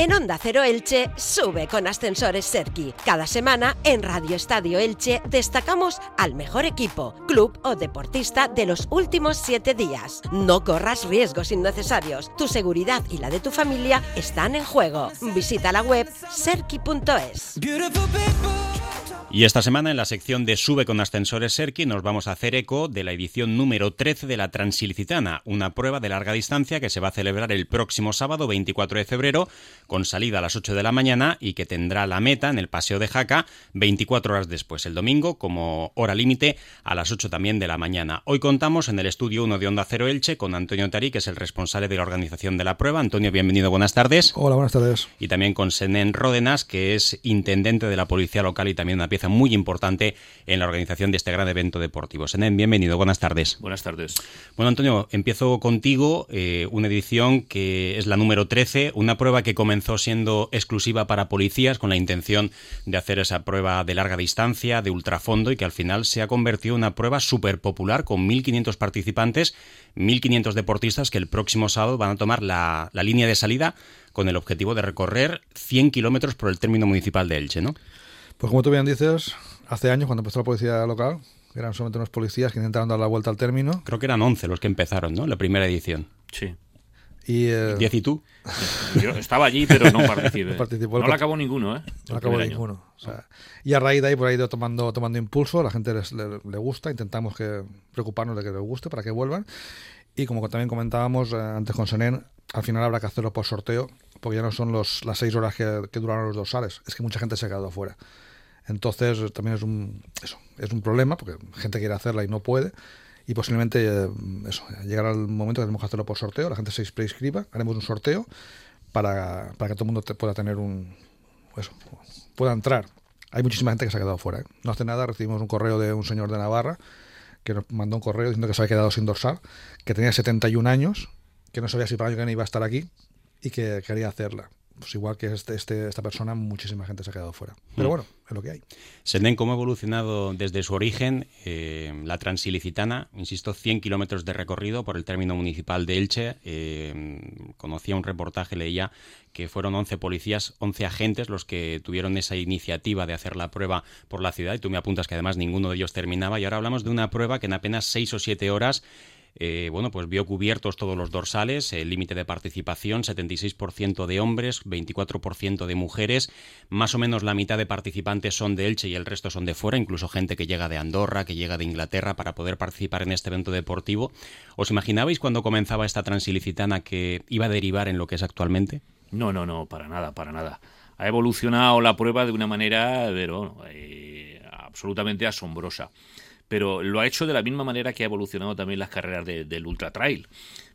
En Onda Cero Elche, sube con Ascensores Serki. Cada semana en Radio Estadio Elche destacamos al mejor equipo, club o deportista de los últimos siete días. No corras riesgos innecesarios. Tu seguridad y la de tu familia están en juego. Visita la web serki.es. Y esta semana en la sección de Sube con Ascensores Serki nos vamos a hacer eco de la edición número 13 de la Transilicitana, una prueba de larga distancia que se va a celebrar el próximo sábado 24 de febrero con salida a las 8 de la mañana y que tendrá la meta en el Paseo de Jaca 24 horas después, el domingo como hora límite a las 8 también de la mañana. Hoy contamos en el estudio 1 de Onda Cero Elche con Antonio Tarí, que es el responsable de la organización de la prueba. Antonio, bienvenido, buenas tardes. Hola, buenas tardes. Y también con Senen Ródenas, que es intendente de la Policía Local y también una pieza muy importante en la organización de este gran evento deportivo. Senen, bienvenido, buenas tardes. Buenas tardes. Bueno, Antonio, empiezo contigo, eh, una edición que es la número 13, una prueba que comenzó siendo exclusiva para policías con la intención de hacer esa prueba de larga distancia, de ultrafondo y que al final se ha convertido en una prueba súper popular con 1.500 participantes, 1.500 deportistas que el próximo sábado van a tomar la, la línea de salida con el objetivo de recorrer 100 kilómetros por el término municipal de Elche, ¿no? Pues como tú bien dices, hace años cuando empezó la policía local, eran solamente unos policías que intentaron dar la vuelta al término. Creo que eran 11 los que empezaron, ¿no? La primera edición. Sí. Y, eh, ¿Diez y tú? Yo estaba allí, pero no participé. No participó. No la acabó ninguno, ¿eh? no El acabó ninguno. O sea, y a raíz de ahí, por ahí ido tomando, tomando impulso, la gente les, le, le gusta, intentamos que preocuparnos de que les guste para que vuelvan. Y como también comentábamos eh, antes con Senen, al final habrá que hacerlo por sorteo, porque ya no son los, las seis horas que, que duraron los dorsales, es que mucha gente se ha quedado fuera. Entonces también es un, eso, es un problema, porque gente quiere hacerla y no puede. Y posiblemente eh, eso, llegará el momento que tenemos que hacerlo por sorteo, la gente se prescriba, haremos un sorteo para, para que todo el mundo te- pueda tener un eso, pueda entrar. Hay muchísima gente que se ha quedado fuera. ¿eh? No hace nada, recibimos un correo de un señor de Navarra que nos mandó un correo diciendo que se había quedado sin dorsal, que tenía 71 años, que no sabía si para el año que viene iba a estar aquí y que quería hacerla. Pues igual que este, este- esta persona, muchísima gente se ha quedado fuera. Pero Mm. bueno, es lo que hay. Senden, ¿cómo ha evolucionado desde su origen eh, la Transilicitana? Insisto, 100 kilómetros de recorrido por el término municipal de Elche. Eh, conocía un reportaje, leía que fueron 11 policías, 11 agentes los que tuvieron esa iniciativa de hacer la prueba por la ciudad. Y tú me apuntas que además ninguno de ellos terminaba. Y ahora hablamos de una prueba que en apenas 6 o 7 horas eh, bueno, pues vio cubiertos todos los dorsales, el límite de participación, 76% de hombres, 24% de mujeres, más o menos la mitad de participantes son de Elche y el resto son de fuera, incluso gente que llega de Andorra, que llega de Inglaterra para poder participar en este evento deportivo. ¿Os imaginabais cuando comenzaba esta transilicitana que iba a derivar en lo que es actualmente? No, no, no, para nada, para nada. Ha evolucionado la prueba de una manera, pero, eh, absolutamente asombrosa. Pero lo ha hecho de la misma manera que ha evolucionado también las carreras de- del Ultra Trail.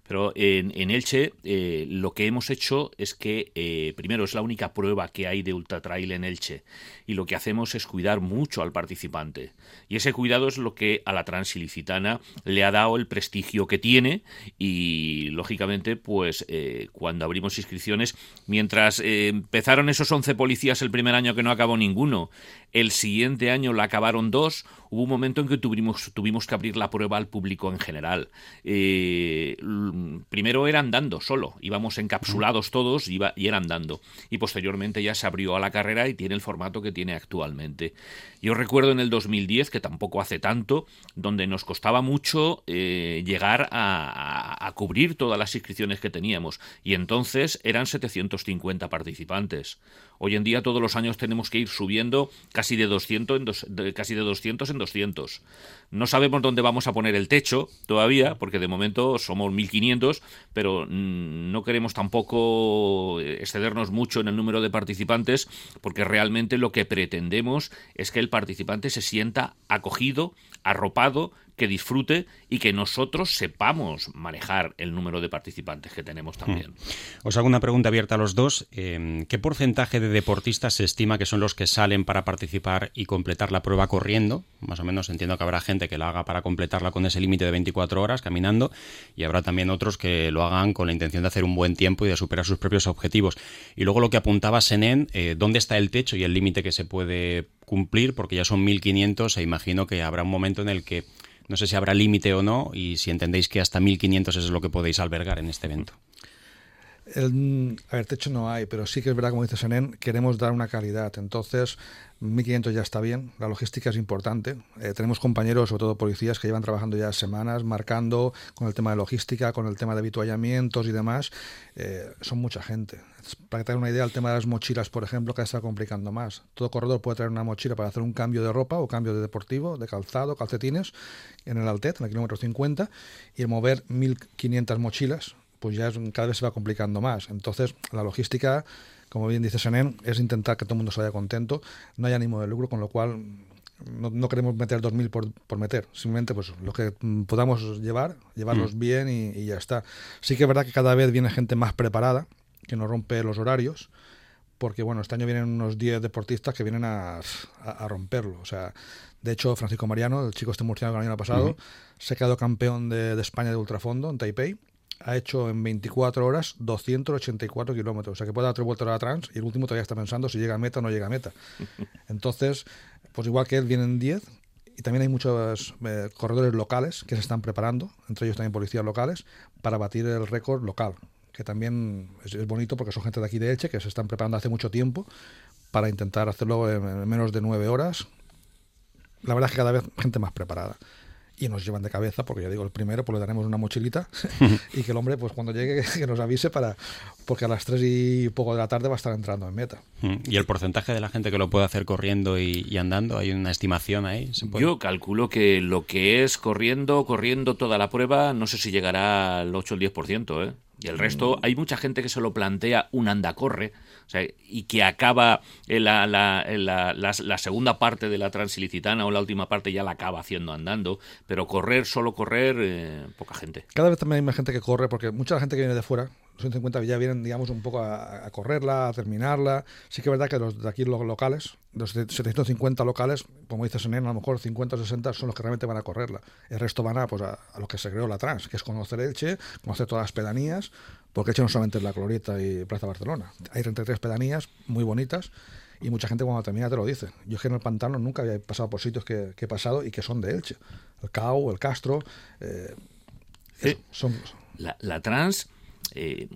Pero en, en Elche eh, lo que hemos hecho es que, eh, primero, es la única prueba que hay de Ultra Trail en Elche. Y lo que hacemos es cuidar mucho al participante. Y ese cuidado es lo que a la Transilicitana le ha dado el prestigio que tiene. Y, lógicamente, pues eh, cuando abrimos inscripciones, mientras empezaron esos 11 policías el primer año que no acabó ninguno, el siguiente año la acabaron dos, hubo un momento en que tuvimos, tuvimos que abrir la prueba al público en general. Eh, primero era andando solo, íbamos encapsulados todos iba, y era andando. Y posteriormente ya se abrió a la carrera y tiene el formato que tiene actualmente. Yo recuerdo en el 2010, que tampoco hace tanto, donde nos costaba mucho eh, llegar a, a- a cubrir todas las inscripciones que teníamos. Y entonces eran 750 participantes. Hoy en día todos los años tenemos que ir subiendo casi de 200 en, dos- de- casi de 200 en 200. No sabemos dónde vamos a poner el techo todavía, porque de momento somos 1500, pero mm, no queremos tampoco excedernos mucho en el número de participantes, porque realmente lo que pretendemos es que el participante se sienta acogido, arropado, que disfrute y que nosotros sepamos manejar el número de participantes que tenemos también. Os hago una pregunta abierta a los dos. Eh, ¿Qué porcentaje de deportistas se estima que son los que salen para participar y completar la prueba corriendo? Más o menos entiendo que habrá gente que lo haga para completarla con ese límite de 24 horas caminando y habrá también otros que lo hagan con la intención de hacer un buen tiempo y de superar sus propios objetivos. Y luego lo que apuntaba Senen, eh, ¿dónde está el techo y el límite que se puede cumplir? Porque ya son 1.500 e imagino que habrá un momento en el que no sé si habrá límite o no y si entendéis que hasta 1.500 es lo que podéis albergar en este evento. El, a ver, techo no hay, pero sí que es verdad, como dice Senen, queremos dar una calidad. Entonces, 1.500 ya está bien, la logística es importante. Eh, tenemos compañeros, sobre todo policías, que llevan trabajando ya semanas, marcando con el tema de logística, con el tema de habituallamientos y demás. Eh, son mucha gente. Para que tengan una idea, el tema de las mochilas, por ejemplo, vez está complicando más. Todo corredor puede traer una mochila para hacer un cambio de ropa o cambio de deportivo, de calzado, calcetines, en el Altet, en el kilómetro 50, y mover 1.500 mochilas pues ya cada vez se va complicando más. Entonces, la logística, como bien dice Senen, es intentar que todo el mundo se vaya contento, no hay ánimo de lucro, con lo cual no, queremos meter 2.000 por, por meter, simplemente pues lo que podamos llevar, llevarlos mm. bien y, ya está. Sí que es verdad que cada vez viene gente más preparada, que no rompe los horarios, porque bueno, este año vienen unos 10 deportistas que vienen a, romperlo. O sea, de hecho, Francisco Mariano, el chico este murciano que el año pasado, se ha quedado campeón de, de España de ultrafondo en Taipei ha hecho en 24 horas 284 kilómetros. O sea que puede dar tres vueltas a la trans y el último todavía está pensando si llega a meta o no llega a meta. Entonces, pues igual que él, vienen 10 y también hay muchos eh, corredores locales que se están preparando, entre ellos también policías locales, para batir el récord local. Que también es, bonito porque son gente de aquí de Elche que se están preparando hace mucho tiempo para intentar hacerlo en menos de 9 horas. La verdad es que cada vez gente más preparada y nos llevan de cabeza, porque ya digo, el primero pues le daremos una mochilita y que el hombre pues cuando llegue que nos avise para porque a las 3 y poco de la tarde va a estar entrando en meta. ¿Y el porcentaje de la gente que lo puede hacer corriendo y, andando? ¿Hay una estimación ahí? Yo calculo que lo que es corriendo, corriendo toda la prueba, no sé si llegará al 8 o el 10%, ¿eh? Y el resto, hay mucha gente que se lo plantea un anda-corre, y que acaba la, la, la, la, segunda parte de la transilicitana o la última parte ya la acaba haciendo andando, pero correr, solo correr, eh, poca gente. Cada vez también hay más gente que corre, porque mucha gente que viene de fuera, 150 ya vienen, digamos, un poco a, correrla, a terminarla. Sí que es verdad que los de aquí, los locales, los 750 locales, como dices en a lo mejor 50 o 60 son los que realmente van a correrla. El resto van a, pues, a, lo que se creó la trans, que es conocer Elche, conocer todas las pedanías, porque Elche no solamente es la Glorieta y Plaza Barcelona. Hay 33 pedanías muy bonitas y mucha gente cuando termina te lo dice. Yo es que en el pantano nunca había pasado por sitios que, he pasado y que son de Elche. El Cau, el Castro. Eh, son, la, la trans eh,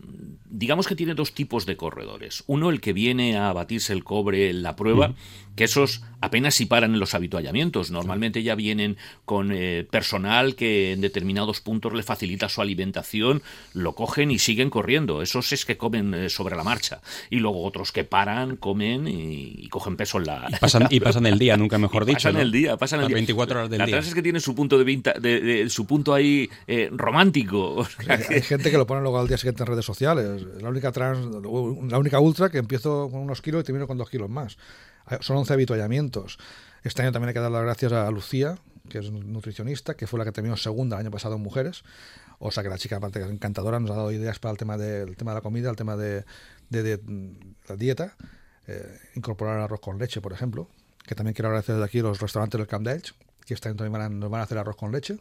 digamos que tiene dos tipos de corredores. Uno, el que viene a batirse el cobre en la prueba, que esos apenas si paran en los habituallamientos. Normalmente ya vienen con eh, personal que en determinados puntos le facilita su alimentación, lo cogen y siguen corriendo. Esos es que comen eh, sobre la marcha. Y luego otros que paran, comen y, cogen peso en la... Y pasan, y pasan el día, nunca mejor dicho. Pasan el día, pasan el día. 24 horas del día. La es que tiene su punto de, vista, de, su punto ahí romántico. Hay gente que lo pone luego al día siguiente en redes sociales. La única trans, la única ultra que empiezo con unos kilos y termino con dos kilos más. Son 11 habituallamientos. Este año también hay que dar las gracias a Lucía, que es nutricionista, que fue la que terminó segunda el año pasado en mujeres. O sea que la chica, aparte que es encantadora, nos ha dado ideas para el tema, del tema de la comida, el tema de, la dieta. Eh, incorporar arroz con leche, por ejemplo. Que también quiero agradecer de aquí los restaurantes del Camp de que este año también nos van a hacer arroz con leche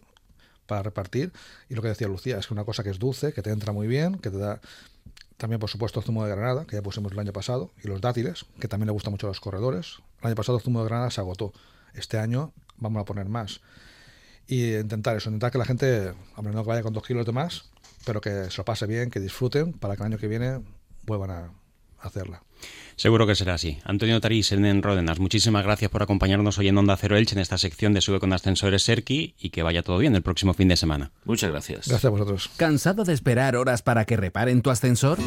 para repartir. Y lo que decía Lucía, es que una cosa que es dulce, que te entra muy bien, que te da también, por supuesto, zumo de granada, que ya pusimos el año pasado, y los dátiles, que también le gusta mucho a los corredores. El año pasado el zumo de granada se agotó. Este año vamos a poner más. Y intentar eso, intentar que la gente, hombre, no que vaya con dos kilos de más, pero que se lo pase bien, que disfruten, para que el año que viene vuelvan a hacerla. Seguro que será así. Antonio Tarís, en Ródenas, muchísimas gracias por acompañarnos hoy en Onda Cero Elche en esta sección de Sube con Ascensores Serki y que vaya todo bien el próximo fin de semana. Muchas gracias. Gracias a vosotros. ¿Cansado de esperar horas para que reparen tu ascensor?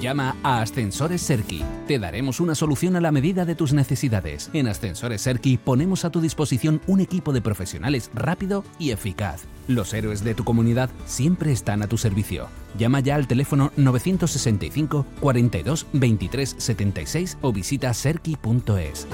Llama a Ascensores Serki. Te daremos una solución a la medida de tus necesidades. En Ascensores Serki ponemos a tu disposición un equipo de profesionales rápido y eficaz. Los héroes de tu comunidad siempre están a tu servicio. Llama ya al teléfono 965 42 23 76 o visita serki.es.